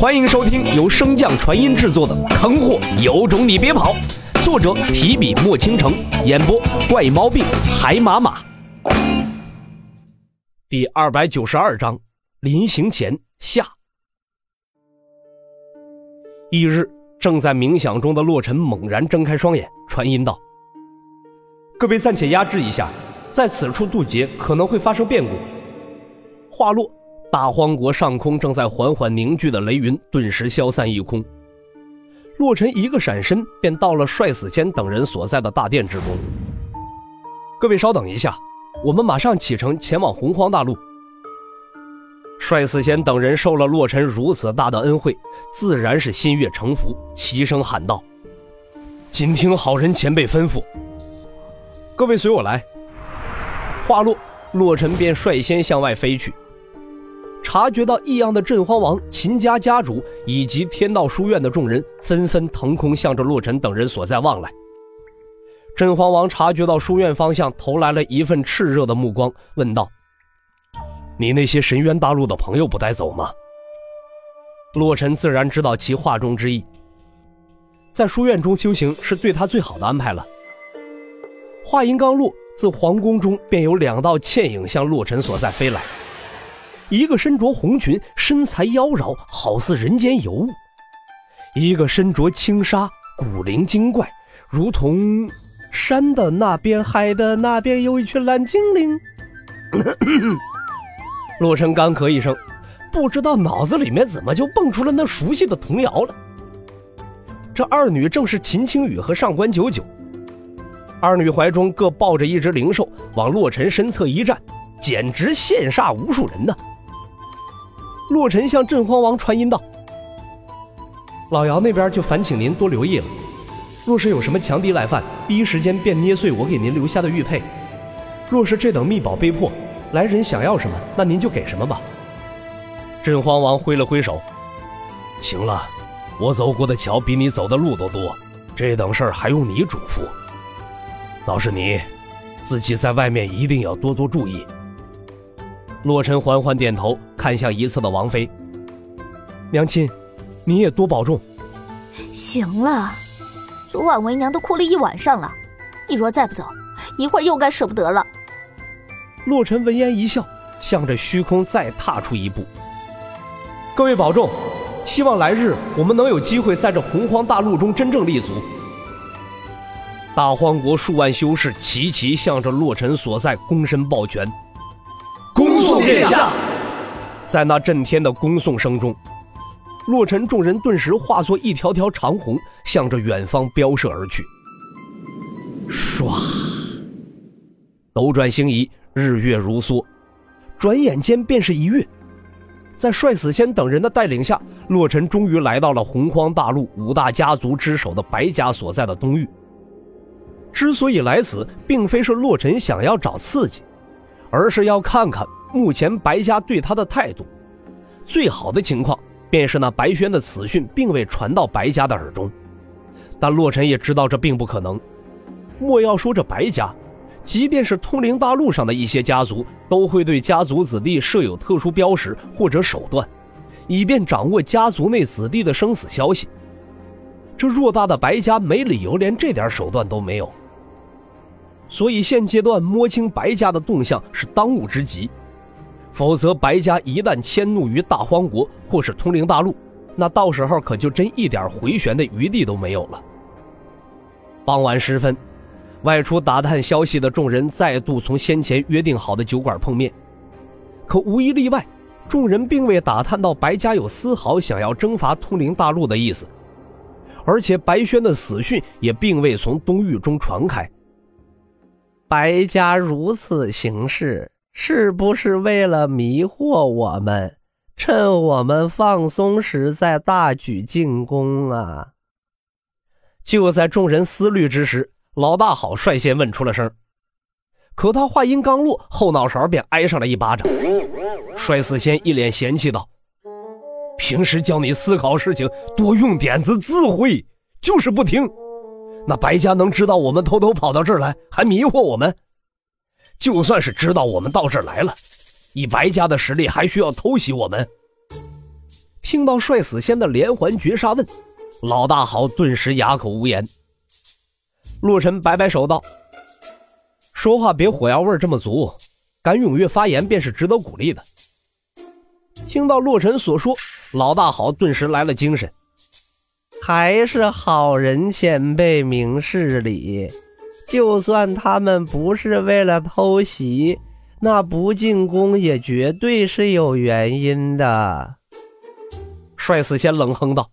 欢迎收听由升降传音制作的《坑货有种你别跑》，作者提笔墨倾城，演播怪毛病海马马。第二百九十二章，临行前下。翌日，正在冥想中的洛尘猛然睁开双眼，传音道：“各位暂且压制一下，在此处渡劫可能会发生变故。”话落。大荒国上空正在缓缓凝聚的雷云顿时消散一空，洛尘一个闪身便到了帅死仙等人所在的大殿之中。各位稍等一下，我们马上启程前往洪荒大陆。帅死仙等人受了洛尘如此大的恩惠，自然是心悦诚服，齐声喊道：“谨听好人前辈吩咐。”各位随我来。话落，洛尘便率先向外飞去。察觉到异样的镇荒王、秦家家主以及天道书院的众人纷纷腾空向着洛尘等人所在望来。镇荒王察觉到书院方向投来了一份炽热的目光，问道：“你那些神渊大陆的朋友不带走吗？”洛尘自然知道其话中之意，在书院中修行是对他最好的安排了。话音刚落，自皇宫中便有两道倩影向洛尘所在飞来。一个身着红裙，身材妖娆，好似人间尤物；一个身着轻纱，古灵精怪，如同山的那边、海的那边有一群蓝精灵。洛尘干咳一声，不知道脑子里面怎么就蹦出了那熟悉的童谣了。这二女正是秦青雨和上官九九，二女怀中各抱着一只灵兽，往洛尘身侧一站，简直羡煞无数人呐！洛尘向镇荒王传音道：“老姚那边就烦请您多留意了，若是有什么强敌来犯，第一时间便捏碎我给您留下的玉佩。若是这等秘宝被破，来人想要什么，那您就给什么吧。”镇荒王挥了挥手：“行了，我走过的桥比你走的路都多，这等事儿还用你嘱咐？倒是你，自己在外面一定要多多注意。”洛尘缓缓点头，看向一侧的王妃：“娘亲，你也多保重。”行了，昨晚为娘都哭了一晚上了，你若再不走，一会儿又该舍不得了。洛尘闻言一笑，向着虚空再踏出一步：“各位保重，希望来日我们能有机会在这洪荒大陆中真正立足。”大荒国数万修士齐齐向着洛尘所在躬身抱拳。殿下！在那震天的恭送声中，洛尘众人顿时化作一条条长虹，向着远方飙射而去。唰，斗转星移，日月如梭，转眼间便是一月。在帅死仙等人的带领下，洛尘终于来到了洪荒大陆五大家族之首的白家所在的东域。之所以来此，并非是洛尘想要找刺激。而是要看看目前白家对他的态度。最好的情况，便是那白轩的死讯并未传到白家的耳中。但洛尘也知道这并不可能。莫要说这白家，即便是通灵大陆上的一些家族，都会对家族子弟设有特殊标识或者手段，以便掌握家族内子弟的生死消息。这偌大的白家，没理由连这点手段都没有。所以现阶段摸清白家的动向是当务之急，否则白家一旦迁怒于大荒国或是通灵大陆，那到时候可就真一点回旋的余地都没有了。傍晚时分，外出打探消息的众人再度从先前约定好的酒馆碰面，可无一例外，众人并未打探到白家有丝毫想要征伐通灵大陆的意思，而且白轩的死讯也并未从东域中传开。白家如此行事，是不是为了迷惑我们，趁我们放松时再大举进攻啊？就在众人思虑之时，老大好率先问出了声。可他话音刚落，后脑勺便挨上了一巴掌。帅死仙一脸嫌弃道：“平时教你思考事情，多用点子智慧，就是不听。”那白家能知道我们偷偷跑到这儿来，还迷惑我们？就算是知道我们到这儿来了，以白家的实力，还需要偷袭我们？听到帅死仙的连环绝杀问，老大好顿时哑口无言。洛尘摆摆手道：“说话别火药味这么足，敢踊跃发言便是值得鼓励的。”听到洛尘所说，老大好顿时来了精神，还是好人前辈明事理。就算他们不是为了偷袭，那不进攻也绝对是有原因的。帅死仙冷哼道：“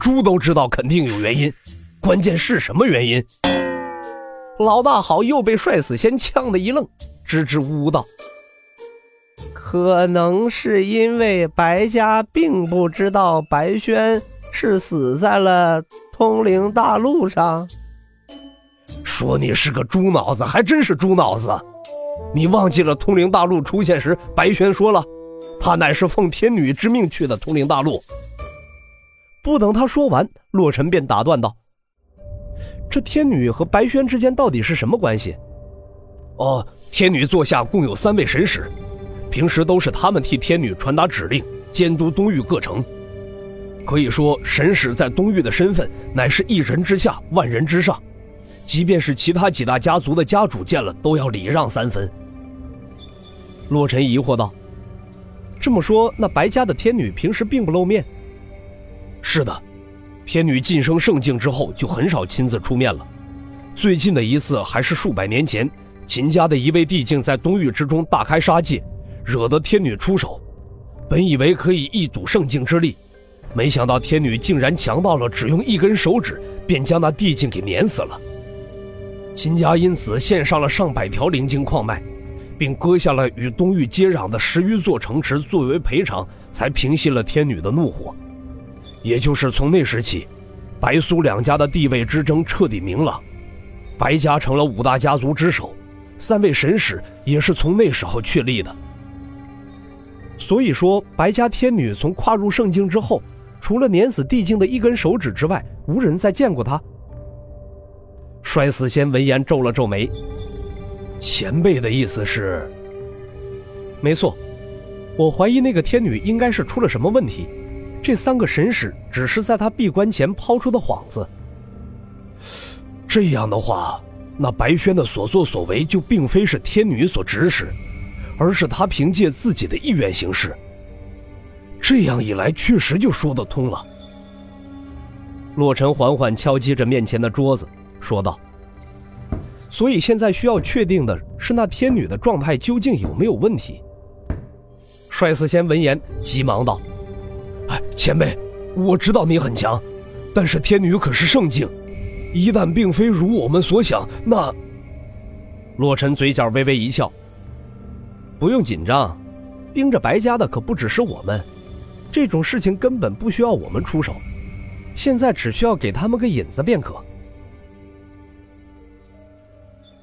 猪都知道肯定有原因，关键是什么原因？”老大好又被帅死仙呛得一愣，支支吾吾道：“可能是因为白家并不知道白轩是死在了通灵大陆上。”说你是个猪脑子，还真是猪脑子！你忘记了通灵大陆出现时，白轩说了，他乃是奉天女之命去的通灵大陆。不等他说完，洛尘便打断道：“这天女和白轩之间到底是什么关系？”哦，天女座下共有三位神使，平时都是他们替天女传达指令，监督东域各城。可以说，神使在东域的身份乃是一人之下，万人之上。即便是其他几大家族的家主见了，都要礼让三分。洛尘疑惑道：“这么说，那白家的天女平时并不露面？”“是的，天女晋升圣境之后就很少亲自出面了。最近的一次还是数百年前，秦家的一位帝境在东域之中大开杀戒，惹得天女出手。本以为可以一睹圣境之力，没想到天女竟然强到了只用一根手指便将那帝境给碾死了。”秦家因此献上了上百条灵晶矿脉，并割下了与东域接壤的十余座城池作为赔偿，才平息了天女的怒火。也就是从那时起，白苏两家的地位之争彻底明朗，白家成了五大家族之首，三位神使也是从那时候确立的。所以说，白家天女从跨入圣境之后，除了碾死帝境的一根手指之外，无人再见过她。摔死仙闻言皱了皱眉，前辈的意思是，没错，我怀疑那个天女应该是出了什么问题，这三个神使只是在他闭关前抛出的幌子。这样的话，那白轩的所作所为就并非是天女所指使，而是他凭借自己的意愿行事。这样一来，确实就说得通了。洛尘缓缓敲击着面前的桌子。说道：“所以现在需要确定的是，那天女的状态究竟有没有问题？”帅四仙闻言急忙道：“哎，前辈，我知道你很强，但是天女可是圣境，一旦并非如我们所想，那……”洛尘嘴角微微一笑：“不用紧张，盯着白家的可不只是我们，这种事情根本不需要我们出手，现在只需要给他们个引子便可。”